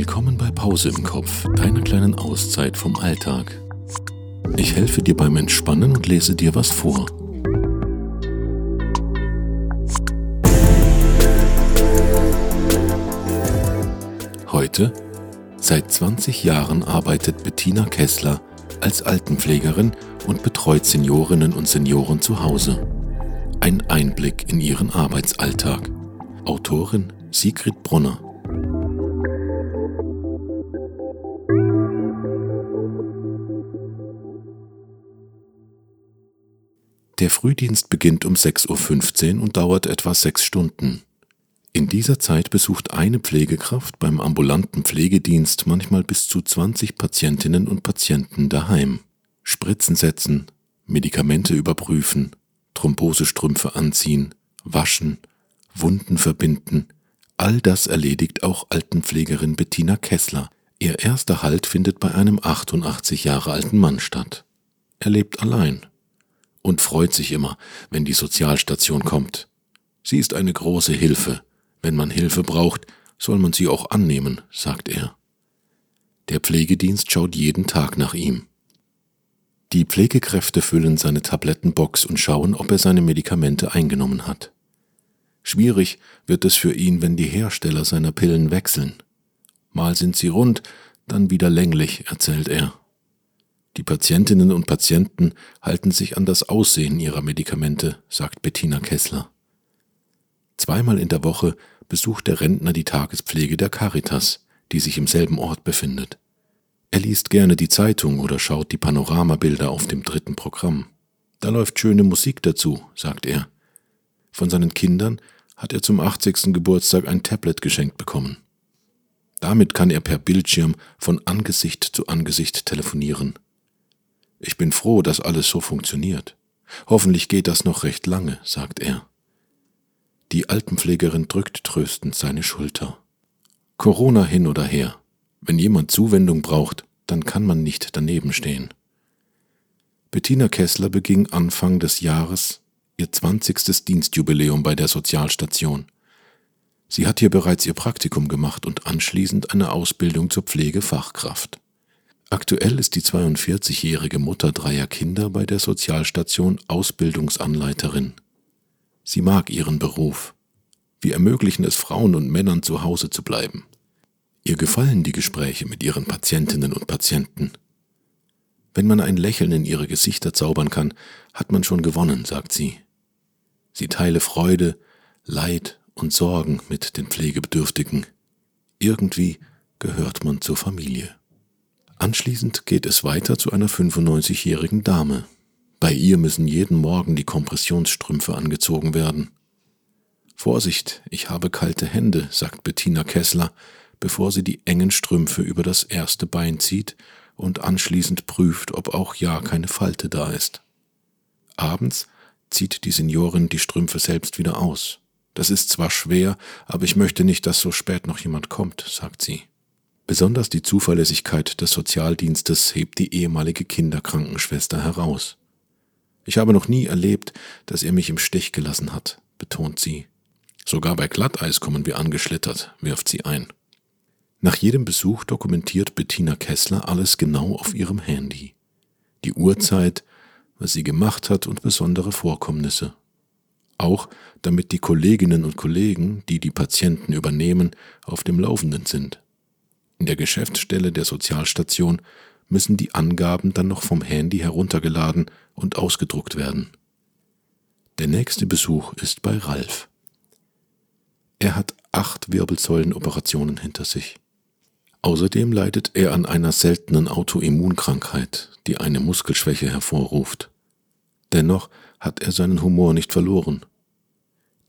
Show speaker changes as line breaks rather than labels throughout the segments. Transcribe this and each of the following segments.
Willkommen bei Pause im Kopf, deiner kleinen Auszeit vom Alltag. Ich helfe dir beim Entspannen und lese dir was vor. Heute, seit 20 Jahren arbeitet Bettina Kessler als Altenpflegerin und betreut Seniorinnen und Senioren zu Hause. Ein Einblick in ihren Arbeitsalltag. Autorin Sigrid Brunner. Der Frühdienst beginnt um 6.15 Uhr und dauert etwa sechs Stunden. In dieser Zeit besucht eine Pflegekraft beim ambulanten Pflegedienst manchmal bis zu 20 Patientinnen und Patienten daheim. Spritzen setzen, Medikamente überprüfen, Thrombosestrümpfe anziehen, waschen, Wunden verbinden, all das erledigt auch Altenpflegerin Bettina Kessler. Ihr erster Halt findet bei einem 88 Jahre alten Mann statt. Er lebt allein und freut sich immer, wenn die Sozialstation kommt. Sie ist eine große Hilfe. Wenn man Hilfe braucht, soll man sie auch annehmen, sagt er. Der Pflegedienst schaut jeden Tag nach ihm. Die Pflegekräfte füllen seine Tablettenbox und schauen, ob er seine Medikamente eingenommen hat. Schwierig wird es für ihn, wenn die Hersteller seiner Pillen wechseln. Mal sind sie rund, dann wieder länglich, erzählt er. Die Patientinnen und Patienten halten sich an das Aussehen ihrer Medikamente, sagt Bettina Kessler. Zweimal in der Woche besucht der Rentner die Tagespflege der Caritas, die sich im selben Ort befindet. Er liest gerne die Zeitung oder schaut die Panoramabilder auf dem dritten Programm. Da läuft schöne Musik dazu, sagt er. Von seinen Kindern hat er zum 80. Geburtstag ein Tablet geschenkt bekommen. Damit kann er per Bildschirm von Angesicht zu Angesicht telefonieren. Ich bin froh, dass alles so funktioniert. Hoffentlich geht das noch recht lange, sagt er. Die Altenpflegerin drückt tröstend seine Schulter. Corona hin oder her. Wenn jemand Zuwendung braucht, dann kann man nicht daneben stehen. Bettina Kessler beging Anfang des Jahres ihr 20. Dienstjubiläum bei der Sozialstation. Sie hat hier bereits ihr Praktikum gemacht und anschließend eine Ausbildung zur Pflegefachkraft. Aktuell ist die 42-jährige Mutter dreier Kinder bei der Sozialstation Ausbildungsanleiterin. Sie mag ihren Beruf. Wir ermöglichen es Frauen und Männern zu Hause zu bleiben. Ihr gefallen die Gespräche mit ihren Patientinnen und Patienten. Wenn man ein Lächeln in ihre Gesichter zaubern kann, hat man schon gewonnen, sagt sie. Sie teile Freude, Leid und Sorgen mit den Pflegebedürftigen. Irgendwie gehört man zur Familie. Anschließend geht es weiter zu einer 95-jährigen Dame. Bei ihr müssen jeden Morgen die Kompressionsstrümpfe angezogen werden. Vorsicht, ich habe kalte Hände, sagt Bettina Kessler, bevor sie die engen Strümpfe über das erste Bein zieht und anschließend prüft, ob auch ja keine Falte da ist. Abends zieht die Seniorin die Strümpfe selbst wieder aus. Das ist zwar schwer, aber ich möchte nicht, dass so spät noch jemand kommt, sagt sie. Besonders die Zuverlässigkeit des Sozialdienstes hebt die ehemalige Kinderkrankenschwester heraus. Ich habe noch nie erlebt, dass er mich im Stich gelassen hat, betont sie. Sogar bei Glatteis kommen wir angeschlittert, wirft sie ein. Nach jedem Besuch dokumentiert Bettina Kessler alles genau auf ihrem Handy. Die Uhrzeit, was sie gemacht hat und besondere Vorkommnisse. Auch damit die Kolleginnen und Kollegen, die die Patienten übernehmen, auf dem Laufenden sind. In der Geschäftsstelle der Sozialstation müssen die Angaben dann noch vom Handy heruntergeladen und ausgedruckt werden. Der nächste Besuch ist bei Ralf. Er hat acht Wirbelsäulenoperationen hinter sich. Außerdem leidet er an einer seltenen Autoimmunkrankheit, die eine Muskelschwäche hervorruft. Dennoch hat er seinen Humor nicht verloren.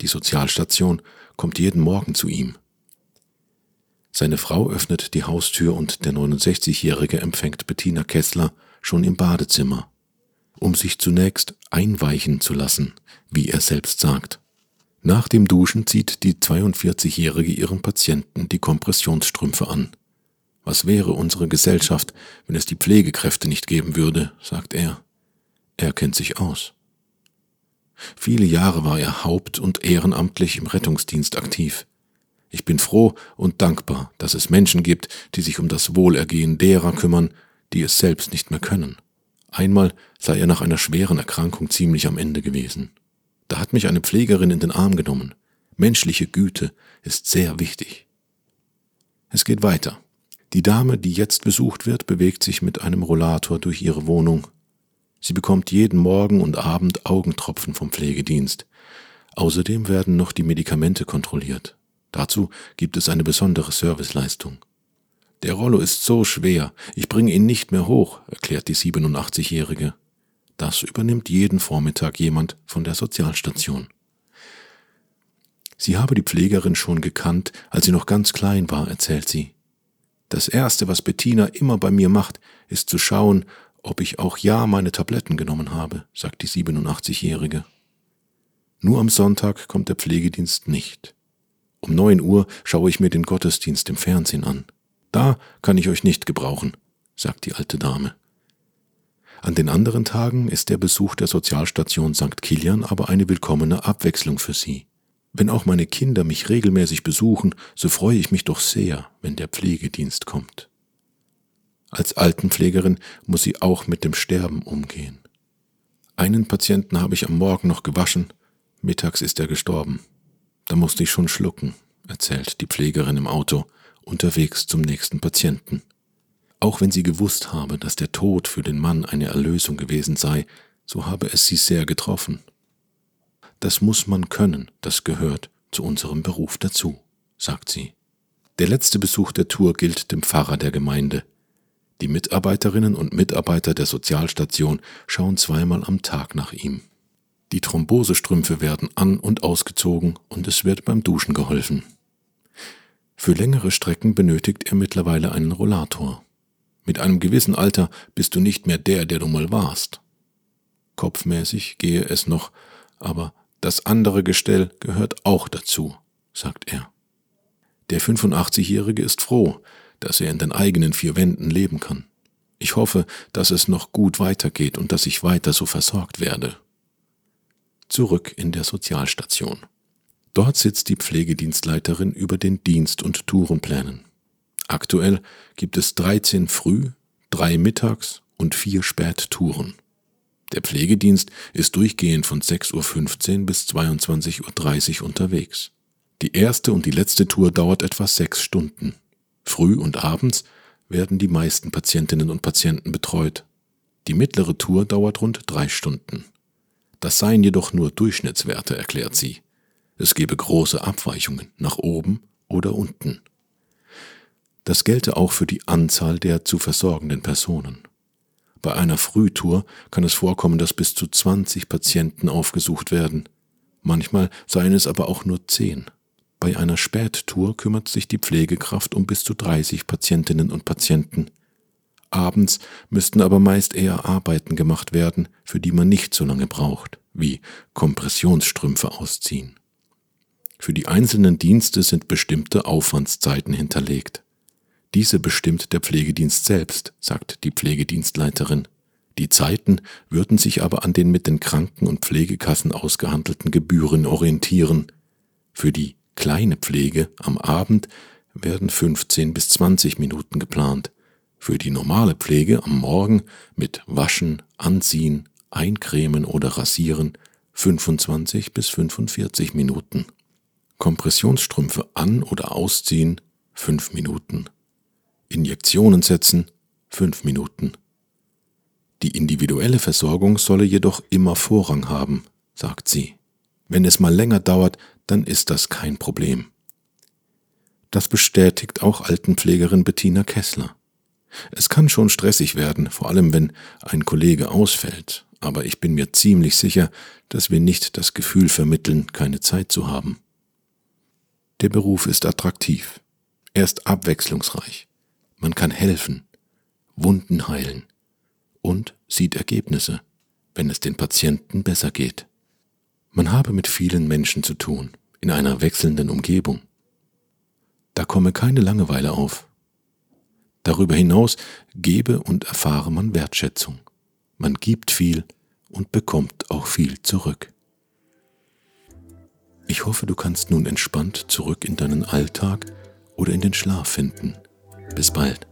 Die Sozialstation kommt jeden Morgen zu ihm. Seine Frau öffnet die Haustür und der 69-Jährige empfängt Bettina Kessler schon im Badezimmer, um sich zunächst einweichen zu lassen, wie er selbst sagt. Nach dem Duschen zieht die 42-Jährige ihrem Patienten die Kompressionsstrümpfe an. Was wäre unsere Gesellschaft, wenn es die Pflegekräfte nicht geben würde, sagt er. Er kennt sich aus. Viele Jahre war er haupt- und ehrenamtlich im Rettungsdienst aktiv. Ich bin froh und dankbar, dass es Menschen gibt, die sich um das Wohlergehen derer kümmern, die es selbst nicht mehr können. Einmal sei er nach einer schweren Erkrankung ziemlich am Ende gewesen. Da hat mich eine Pflegerin in den Arm genommen. Menschliche Güte ist sehr wichtig. Es geht weiter. Die Dame, die jetzt besucht wird, bewegt sich mit einem Rollator durch ihre Wohnung. Sie bekommt jeden Morgen und Abend Augentropfen vom Pflegedienst. Außerdem werden noch die Medikamente kontrolliert. Dazu gibt es eine besondere Serviceleistung. Der Rollo ist so schwer, ich bringe ihn nicht mehr hoch, erklärt die 87-Jährige. Das übernimmt jeden Vormittag jemand von der Sozialstation. Sie habe die Pflegerin schon gekannt, als sie noch ganz klein war, erzählt sie. Das Erste, was Bettina immer bei mir macht, ist zu schauen, ob ich auch ja meine Tabletten genommen habe, sagt die 87-Jährige. Nur am Sonntag kommt der Pflegedienst nicht. Um neun Uhr schaue ich mir den Gottesdienst im Fernsehen an. Da kann ich euch nicht gebrauchen, sagt die alte Dame. An den anderen Tagen ist der Besuch der Sozialstation St. Kilian aber eine willkommene Abwechslung für sie. Wenn auch meine Kinder mich regelmäßig besuchen, so freue ich mich doch sehr, wenn der Pflegedienst kommt. Als Altenpflegerin muss sie auch mit dem Sterben umgehen. Einen Patienten habe ich am Morgen noch gewaschen, mittags ist er gestorben. Da musste ich schon schlucken, erzählt die Pflegerin im Auto, unterwegs zum nächsten Patienten. Auch wenn sie gewusst habe, dass der Tod für den Mann eine Erlösung gewesen sei, so habe es sie sehr getroffen. Das muss man können, das gehört zu unserem Beruf dazu, sagt sie. Der letzte Besuch der Tour gilt dem Pfarrer der Gemeinde. Die Mitarbeiterinnen und Mitarbeiter der Sozialstation schauen zweimal am Tag nach ihm. Die Thrombosestrümpfe werden an und ausgezogen und es wird beim Duschen geholfen. Für längere Strecken benötigt er mittlerweile einen Rollator. Mit einem gewissen Alter bist du nicht mehr der, der du mal warst. Kopfmäßig gehe es noch, aber das andere Gestell gehört auch dazu, sagt er. Der 85-Jährige ist froh, dass er in den eigenen vier Wänden leben kann. Ich hoffe, dass es noch gut weitergeht und dass ich weiter so versorgt werde. Zurück in der Sozialstation. Dort sitzt die Pflegedienstleiterin über den Dienst- und Tourenplänen. Aktuell gibt es 13 Früh-, drei Mittags- und vier Spättouren. Der Pflegedienst ist durchgehend von 6.15 Uhr bis 22.30 Uhr unterwegs. Die erste und die letzte Tour dauert etwa sechs Stunden. Früh und abends werden die meisten Patientinnen und Patienten betreut. Die mittlere Tour dauert rund drei Stunden. Das seien jedoch nur Durchschnittswerte, erklärt sie. Es gebe große Abweichungen nach oben oder unten. Das gelte auch für die Anzahl der zu versorgenden Personen. Bei einer Frühtour kann es vorkommen, dass bis zu 20 Patienten aufgesucht werden. Manchmal seien es aber auch nur 10. Bei einer Spättour kümmert sich die Pflegekraft um bis zu 30 Patientinnen und Patienten. Abends müssten aber meist eher Arbeiten gemacht werden, für die man nicht so lange braucht, wie Kompressionsstrümpfe ausziehen. Für die einzelnen Dienste sind bestimmte Aufwandszeiten hinterlegt. Diese bestimmt der Pflegedienst selbst, sagt die Pflegedienstleiterin. Die Zeiten würden sich aber an den mit den Kranken- und Pflegekassen ausgehandelten Gebühren orientieren. Für die kleine Pflege am Abend werden 15 bis 20 Minuten geplant, für die normale Pflege am Morgen mit Waschen, Anziehen, Eincremen oder Rasieren 25 bis 45 Minuten. Kompressionsstrümpfe an- oder ausziehen 5 Minuten. Injektionen setzen 5 Minuten. Die individuelle Versorgung solle jedoch immer Vorrang haben, sagt sie. Wenn es mal länger dauert, dann ist das kein Problem. Das bestätigt auch Altenpflegerin Bettina Kessler. Es kann schon stressig werden, vor allem wenn ein Kollege ausfällt, aber ich bin mir ziemlich sicher, dass wir nicht das Gefühl vermitteln, keine Zeit zu haben. Der Beruf ist attraktiv. Er ist abwechslungsreich. Man kann helfen, Wunden heilen und sieht Ergebnisse, wenn es den Patienten besser geht. Man habe mit vielen Menschen zu tun, in einer wechselnden Umgebung. Da komme keine Langeweile auf. Darüber hinaus gebe und erfahre man Wertschätzung. Man gibt viel und bekommt auch viel zurück. Ich hoffe, du kannst nun entspannt zurück in deinen Alltag oder in den Schlaf finden. Bis bald.